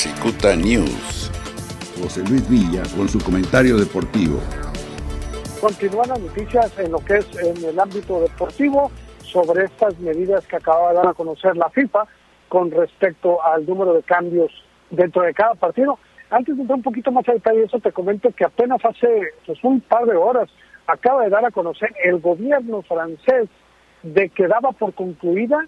Cicuta News. José Luis Villa con su comentario deportivo. Continúan las noticias en lo que es en el ámbito deportivo sobre estas medidas que acaba de dar a conocer la FIFA con respecto al número de cambios dentro de cada partido. Antes de entrar un poquito más a detalle eso, te comento que apenas hace pues, un par de horas acaba de dar a conocer el gobierno francés de que daba por concluida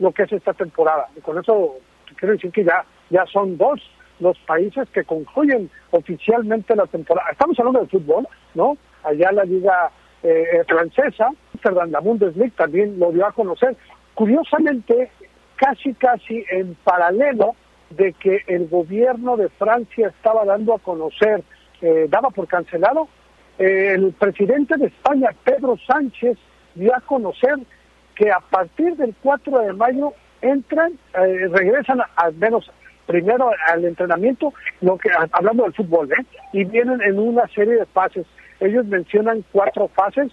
lo que es esta temporada. Y con eso quiero decir que ya, ya son dos los países que concluyen oficialmente la temporada. Estamos hablando de fútbol, ¿no? Allá la liga eh, francesa, la Bundesliga también lo dio a conocer. Curiosamente, casi casi en paralelo de que el gobierno de Francia estaba dando a conocer, eh, daba por cancelado, eh, el presidente de España, Pedro Sánchez, dio a conocer que a partir del 4 de mayo entran, eh, regresan al menos primero al entrenamiento, lo que hablando del fútbol, ¿eh? y vienen en una serie de fases. Ellos mencionan cuatro fases.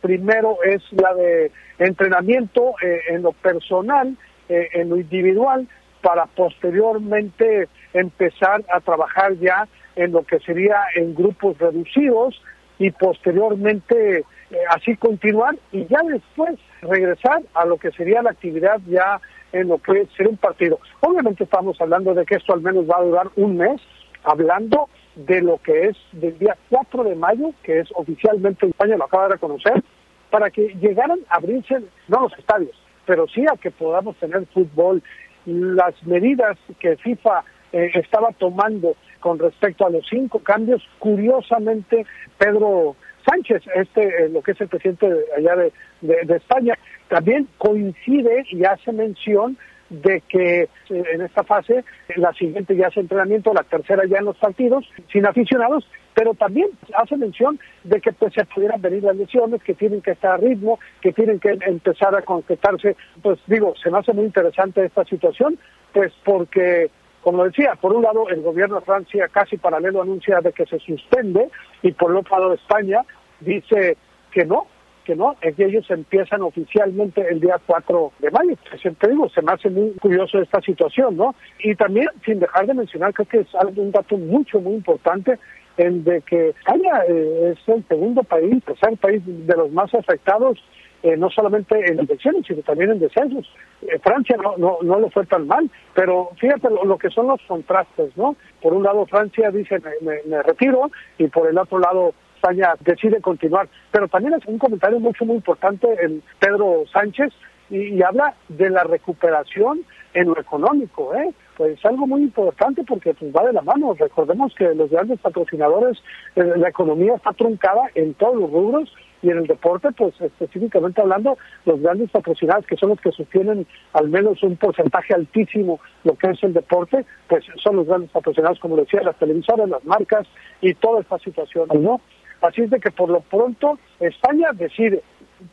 Primero es la de entrenamiento eh, en lo personal, eh, en lo individual, para posteriormente empezar a trabajar ya en lo que sería en grupos reducidos y posteriormente así continuar y ya después regresar a lo que sería la actividad ya en lo que sería un partido. Obviamente estamos hablando de que esto al menos va a durar un mes, hablando de lo que es del día 4 de mayo, que es oficialmente España lo acaba de reconocer, para que llegaran a abrirse, no los estadios, pero sí a que podamos tener fútbol. Las medidas que FIFA eh, estaba tomando con respecto a los cinco cambios, curiosamente Pedro Sánchez, este, eh, lo que es el presidente de, allá de, España, también coincide y hace mención de que eh, en esta fase la siguiente ya es entrenamiento, la tercera ya en los partidos, sin aficionados, pero también hace mención de que pues se pudieran venir las lesiones, que tienen que estar a ritmo, que tienen que empezar a concretarse. Pues digo, se me hace muy interesante esta situación, pues porque como decía, por un lado el gobierno de Francia casi paralelo anuncia de que se suspende y por el otro lado España dice que no, que no, es que ellos empiezan oficialmente el día 4 de mayo. Siempre digo, se me hace muy curioso esta situación, ¿no? Y también, sin dejar de mencionar, creo que es un dato mucho, muy importante, el de que España eh, es el segundo país, o sea, el país de los más afectados eh, no solamente en elecciones, sino también en descensos. Eh, Francia no, no, no lo fue tan mal, pero fíjate lo, que son los contrastes, ¿no? Por un lado Francia dice me, me, retiro y por el otro lado España decide continuar. Pero también es un comentario mucho, muy importante el Pedro Sánchez y, habla de la recuperación en lo económico, ¿eh? Pues algo muy importante porque pues, va de la mano. Recordemos que los grandes patrocinadores, eh, la economía está truncada en todos los rubros y en el deporte, pues específicamente hablando, los grandes patrocinadores que son los que sostienen al menos un porcentaje altísimo lo que es el deporte, pues son los grandes patrocinadores, como decía, las televisoras, las marcas y toda esta situación, ¿no? Así es de que por lo pronto España decide,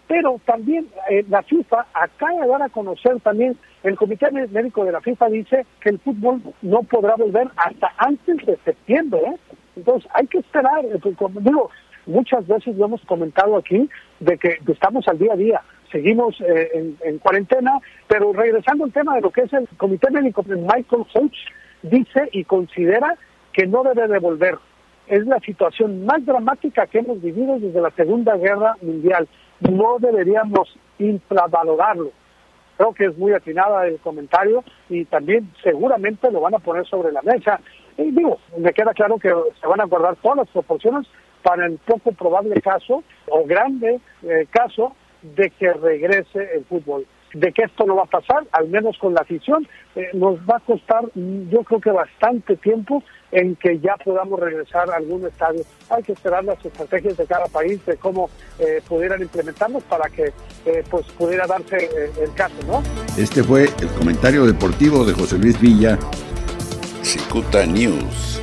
pero también eh, la FIFA acaba de dar a conocer también, el Comité Médico de la FIFA dice que el fútbol no podrá volver hasta antes de septiembre, ¿eh? Entonces hay que esperar, eh, pues, digo, muchas veces lo hemos comentado aquí, de que estamos al día a día, seguimos eh, en, cuarentena, pero regresando al tema de lo que es el Comité Médico, Michael Hodge dice y considera que no debe devolver. Es la situación más dramática que hemos vivido desde la Segunda Guerra Mundial. No deberíamos infravalorarlo. Creo que es muy atinada el comentario y también seguramente lo van a poner sobre la mesa. Y digo, me queda claro que se van a guardar todas las proporciones para el poco probable caso o grande eh, caso de que regrese el fútbol. De que esto no va a pasar, al menos con la afición, eh, nos va a costar yo creo que bastante tiempo en que ya podamos regresar a algún estadio. Hay que esperar las estrategias de cada país de cómo eh, pudieran implementarnos para que pues pudiera darse el caso, ¿no? Este fue el comentario deportivo de José Luis Villa. Cicuta News.